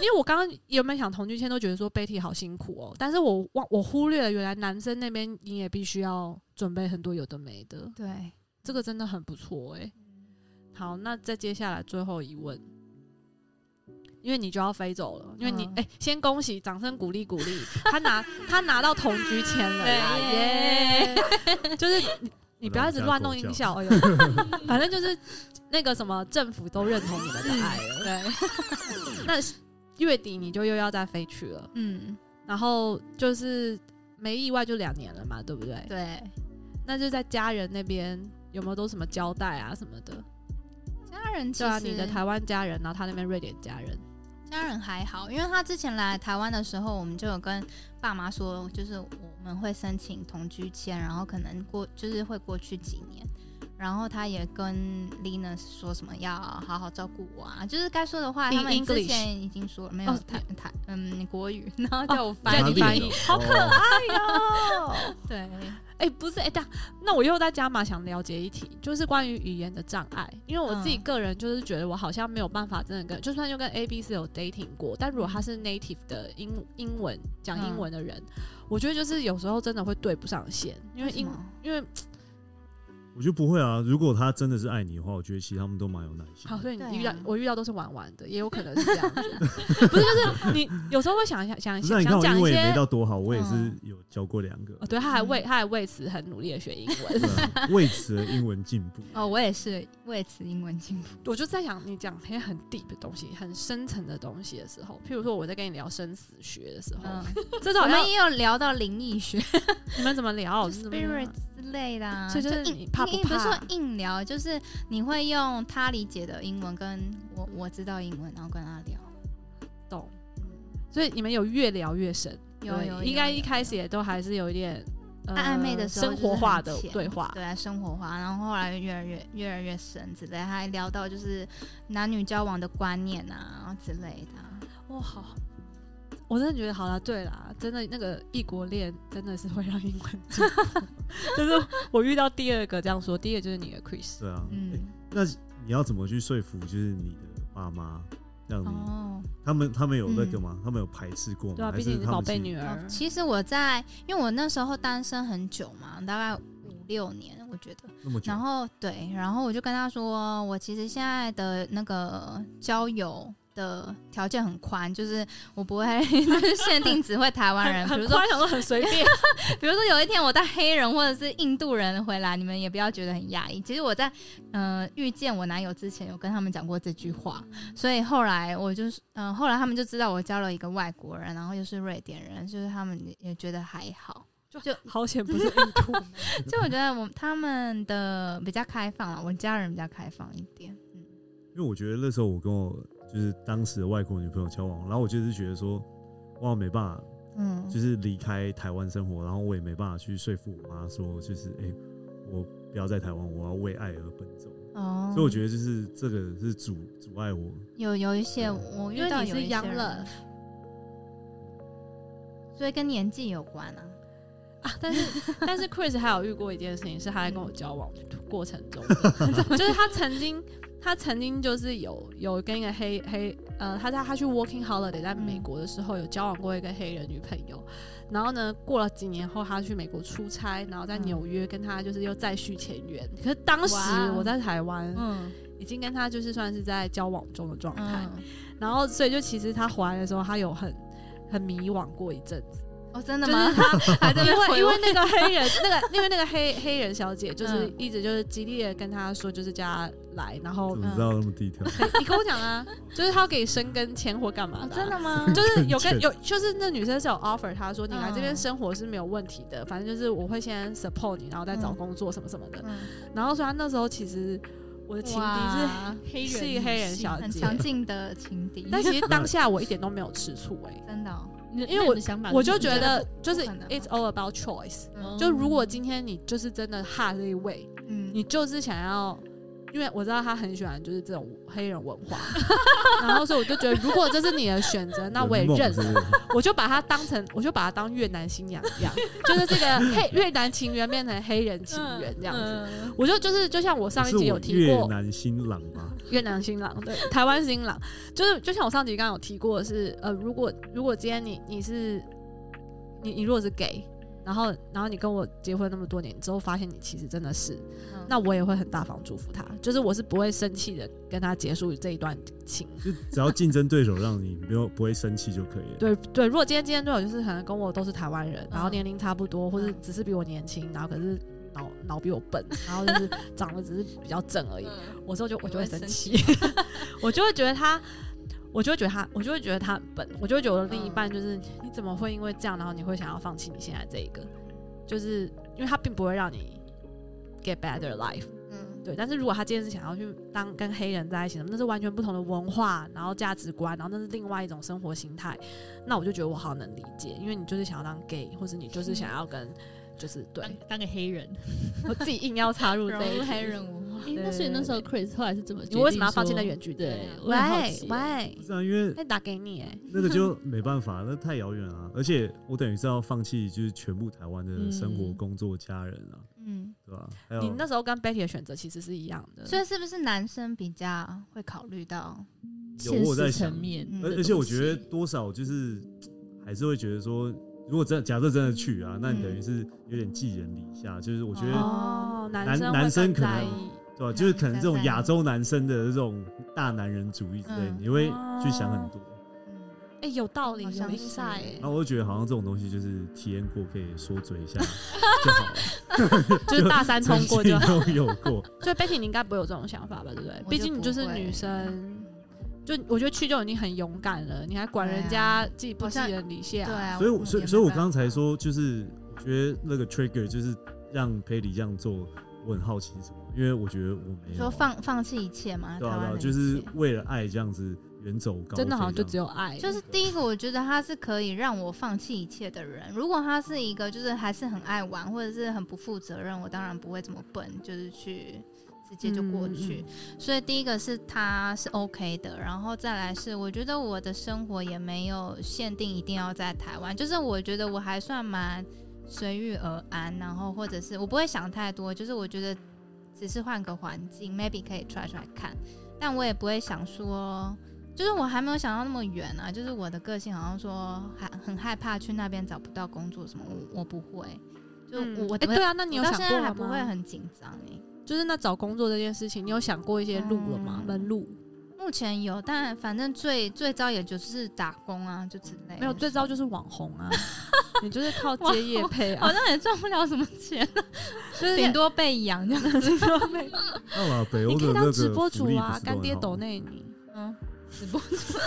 因为我刚刚有没有想同居签都觉得说 Betty 好辛苦哦，但是我忘我忽略了原来男生那边你也必须要准备很多有的没的，对，这个真的很不错哎、好，那再接下来最后一问。因为你就要飞走了，因为你嗯。哎、先恭喜，掌声鼓励鼓励，他拿他拿到同居签了啦，耶！就是你你不要一直乱弄音效，哎呦，反正就是那个什么政府都认同你们的爱了。对，那月底你就又要再飞去了，嗯，然后就是没意外就两年了嘛，对不对？对，那就在家人那边有没有都什么交代啊什么的？家人对啊，你的台湾家人，然后他那边瑞典家人，家人还好，因为他之前来台湾的时候，我们就有跟爸妈说，就是我们会申请同居签，然后可能过就是会过去几年。然后他也跟 Linus 说什么要好好照顾我啊，就是该说的话，In 他们之前已经说了，没有哦台台嗯国语，然后叫我翻译，翻译 好可爱哟。对，哎、不是，哎、但那我又在加码想了解一题，就是关于语言的障碍，因为我自己嗯个人就是觉得我好像没有办法真的跟，就算就跟 A B C 有 dating 过，但如果他是 native 的英英文讲英文的人，我觉得就是有时候真的会对不上线，因为英为因为我觉得不会啊。如果他真的是爱你的话，我觉得其实他们都蛮有耐心好，所以你遇到、我遇到都是玩玩的，也有可能是这样子，不是就是你有时候会想一想想不是啊，你看想讲一我英文也没。到多好，我也是嗯有教过两个哦，，对，他还为嗯他还为此很努力的学英文，为此而英文进步。哦，我也是为此英文进步。我就在想，你讲那些很 deep 的东西、很深层的东西的时候，譬如说我在跟你聊生死学的时候，嗯，这种我们也有聊到灵异学你们怎么聊？spirit 之类的、啊，所以就是硬你怕不怕不是说硬聊，就是你会用他理解的英文跟我我知道英文，然后跟他聊。懂。所以你们有越聊越深，对有有应该一开始也都还是有一点、呃、暧昧的时候生活化的对话。对啊，生活化，然后后来越来越越来越深之类，还聊到就是男女交往的观念啊之类的啊。哇，好，我真的觉得好了，对啦，真的那个异国恋真的是会让英文进步。就是我遇到第二个这样说，第一个就是你的 Chris，对啊，嗯欸，那你要怎么去说服就是你的爸妈，让你哦，他们他们有那个吗？他们有排斥过吗？对啊，毕竟你是宝贝女儿哦，其实我在，因为我那时候单身很久嘛，大概五六年，我觉得。那么久然，后对，然后我就跟他说，我其实现在的那个交友的条件很宽，就是我不会 就是限定只会台湾人，比如说想说很随便。比如说有一天我带黑人或者是印度人回来，你们也不要觉得很压抑。其实我在呃遇见我男友之前，有跟他们讲过这句话，所以后来我就是嗯、呃后来他们就知道我交了一个外国人，然后又是瑞典人，就是他们也也觉得还好。就好险不是印度，就我觉得我他们的比较开放啊，我家人比较开放一点。嗯，因为我觉得那时候我跟我就是当时的外国女朋友交往，然后我就是觉得说，哇，没办法，嗯，就是离开台湾生活，然后我也没办法去说服我妈说，就是哎、欸我不要在台湾，我要为爱而奔走。哦，所以我觉得就是这个是阻阻碍我。有有一些我遇因为你是到有一些 young 人 love 所以跟年纪有关啊。啊，但是 但是 Chris 还有遇过一件事情，是他在跟我交往过程中，就是他曾经他曾经就是有有跟一个黑黑呃，他在他去 working holiday 在美国的时候有交往过一个黑人女朋友，然后呢过了几年后他去美国出差，然后在嗯纽约跟他就是又再续前缘，可是当时我在台湾嗯。已经跟他就是算是在交往中的状态，嗯，然后所以就其实他回来的时候他有很很迷惘过一阵子。哦，真的就是吗？他 还在那因为因为那个黑人，那个因为那个黑黑人小姐，就是嗯一直就是极力的跟他说，就是叫他来，然后怎么知道那么低调？可 以你跟我讲啊，就是他要给生根签或干嘛哦的啊、真的吗？就是有跟 跟有，就是那女生是有 offer 他说你来这边嗯生活是没有问题的，反正就是我会先 support 你，然后再找嗯工作什么什么的。嗯，然后所以他那时候其实我的情敌是黑人是一个黑人小姐，很强劲的情敌，但其实当下我一点都没有吃醋哎、真的因为我的想法我就觉得就是 it's all about choice。嗯。就如果今天你就是真的哈这一位，嗯，你就是想要，因为我知道他很喜欢就是这种黑人文化，然后所以我就觉得，如果这是你的选择，那我也认我就把它当成，我就把它当越南新娘一样，就是这个黑越南情缘变成黑人情缘这样子。嗯我就就是就像我上一集有提过越南新郎吗？越南新郎，对，台湾新郎，就是就像我上集刚刚有提过的是，呃，如果如果今天你你是你你如果是 gay，然后然后你跟我结婚那么多年之后，发现你其实真的是，嗯那我也会很大方祝福他，就是我是不会生气的跟他结束这一段情。就只要竞争对手让你没有不会生气就可以了。对对，如果今天竞争对手就是可能跟我都是台湾人，然后嗯年龄差不多，或者嗯只是比我年轻，然后可是脑脑比我笨，然后就是长得只是比较正而已，嗯我之后就我就会生生气，我就会觉得他，我就会觉得他，我就会觉得他很笨，我就会觉得另一半就是、你怎么会因为这样，然后你会想要放弃你现在这一个，就是因为他并不会让你 get better life，嗯对。但是如果他今天是想要去当跟黑人在一起，那是完全不同的文化，然后价值观，然后那是另外一种生活形态，那我就觉得我好能理解，因为你就是想要当 gay，或是你就是想要跟。就是对当当个黑人。我自己硬要插入黑人文化，哎，那所以那时候 Chris 后来是怎么决定你为什么要放弃说那远距离？喂奇喂不，是啊，因为那打给你哎，那个就没办法，那太遥远了啊。而且我等于是要放弃，就是全部台湾的生活、嗯工作、家人啊，嗯，对吧？还有你那时候跟 Betty 的选择其实是一样的，所以是不是男生比较会考虑到？有现我在想实层面而而且我觉得多少就是还是会觉得说，如果真的假设真的去啊，那你等于是有点寄人篱下，就是我觉得、哦，男男生男生可能对吧？就是可能这种亚洲男生的这种大男人主义之类，嗯你会去想很多。嗯，哎，有道理，有好像 insight 是哎然，后我就觉得好像这种东西就是体验过可以说嘴一下 就好了，就是大三通过就都有过。所以 Betty 你应该不会有这种想法吧，对不对？毕竟你就是女生，就我觉得去就已经很勇敢了，你还管人家寄不寄好像人篱下？对啊，所以我，所以，所以我刚刚才才说，就是我觉得那个 trigger 就是让佩里这样做，我很好奇什么，因为我觉得我没有说放放弃一切嘛，对啊就是切为了爱这样子远走高飞，真的好像就只有爱，就是第一个，我觉得他是可以让我放弃一切的人。如果他是一个就是还是很爱玩，或者是很不负责任，我当然不会这么笨，就是去直接就过去。嗯所以第一个是他是 OK 的，然后再来是我觉得我的生活也没有限定一定要在台湾，就是我觉得我还算蛮随遇而安，然后或者是我不会想太多，就是我觉得只是换个环境，maybe 可以 try try 看，但我也不会想说。就是我还没有想到那么远啊，就是我的个性好像说还很害怕去那边找不到工作什么，我我不会，就嗯我对啊，那你有我到现想过还不会？很紧张哎。就是那找工作这件事情，你有想过一些路了吗？嗯。门路？目前有，但反正最最糟也就是打工啊，就之类。没有，最糟就是网红啊，你就是靠接业配啊。好，像也赚不了什么钱，就是顶多被养这样子。那啦，北欧你可以当的那个直播主啊，干爹抖内你。嗯，直播主。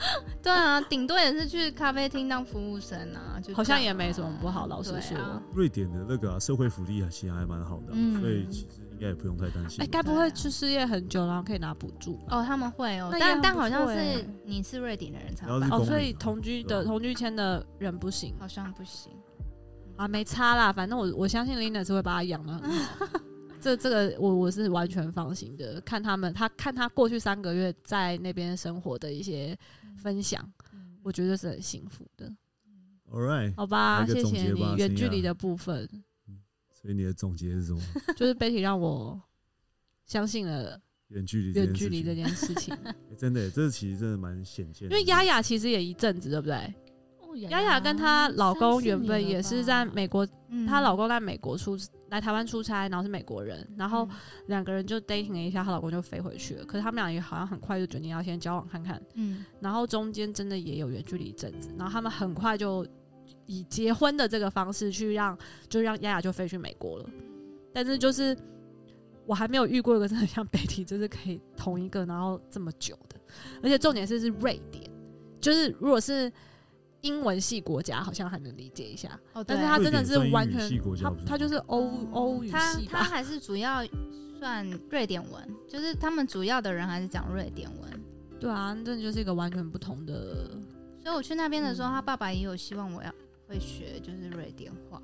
对啊，顶多也是去咖啡厅当服务生啊，就好像也没什么不好老实说。啊。瑞典的那个啊、社会福利啊其实还蛮好的啊、嗯。所以其实应该也不用太担心。哎，该不会去失业很久，然后可以拿补助？哦，他们会哦那，但但好像是你是瑞典的人才哦，所以同居的同居签的人不行好像不行。啊，没差啦，反正我我相信 Lina 是会把他养的很好。这这个我我是完全放心的，看他们他看他过去三个月在那边生活的一些分享，我觉得是很幸福的，All right，好吧？谢谢你远距离的部分，所以你的总结是什么？就是 Betty 让我相信了远距离这件事情，远距离这件事情，欸真的耶，这其实真的蛮显见的。因为丫丫其实也一阵子，对不对？哦丫丫跟她老公原本也是在美国，嗯她老公在美国出来台湾出差，然后是美国人，然后嗯两个人就 dating 了一下，她老公就飞回去了。可是他们俩也好像很快就决定要先交往看看，嗯然后中间真的也有远距离一阵子，然后他们很快就以结婚的这个方式去让，就让丫丫就飞去美国了。但是就是我还没有遇过一个真的像 Betty，就是可以同一个然后这么久的，而且重点是是瑞典，就是如果是英文系国家，好像还能理解一下，哦，但是他真的是完全他他就是欧嗯欧语他系吧，他还是主要算瑞典文，就是他们主要的人还是讲瑞典文。对啊，真的就是一个完全不同的所以我去那边的时候，嗯他爸爸也有希望我要会学就是瑞典话。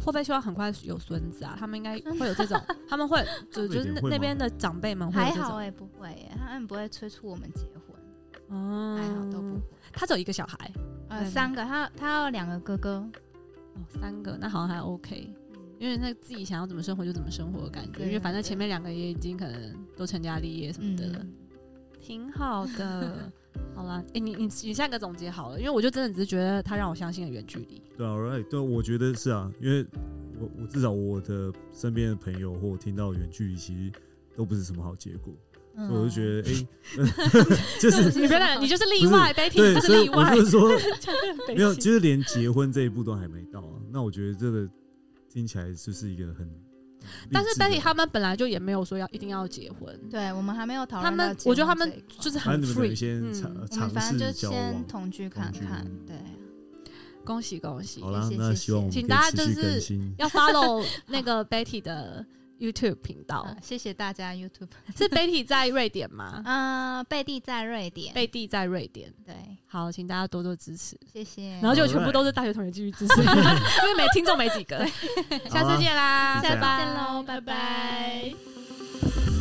会不会希望很快有孙子啊？他们应该会有这种，他们会就就是那边的长辈们会有这种，还好哎、不会哎、他们不会催促我们结婚，哦还好都不会。他只有一个小孩，呃，对三个，他他有两个哥哥，哦，三个，那好像还 OK，因为那自己想要怎么生活就怎么生活的感觉，对因为反正对前面两个也已经可能都成家立业什么的了，嗯，挺好的。好了，哎、你你你下个总结好了，因为我就真的只是觉得他让我相信了远距离。对啊，All right，对，我觉得是啊，因为我我至少我的身边的朋友或我听到远距离，其实都不是什么好结果，嗯所以我就觉得，哎、就是你别来，你就是例外，Betty，对，你就所以我是例外就。是说，没没有，就是连结婚这一步都还没到啊。那我觉得这个听起来就是一个很，但是 Betty 他们本来就也没有说要一定要结婚，对我们还没有讨论他们论我觉得他们就是很 free。先嗯，我们反正就先。同居看看，对，恭喜恭喜好！啦谢，谢谢那希望我们请大家就是。要 follow 那个 Betty 的 YouTube 频道啊，谢谢大家 YouTube。是 Betty 在瑞典吗？嗯，贝蒂在瑞典，贝蒂在瑞典。对，好，请大家多多支持。谢谢。然后就全部都是大学同学继续支持，因为没听众没几个。下次见啦，好啊就这样拜拜见喽，拜拜。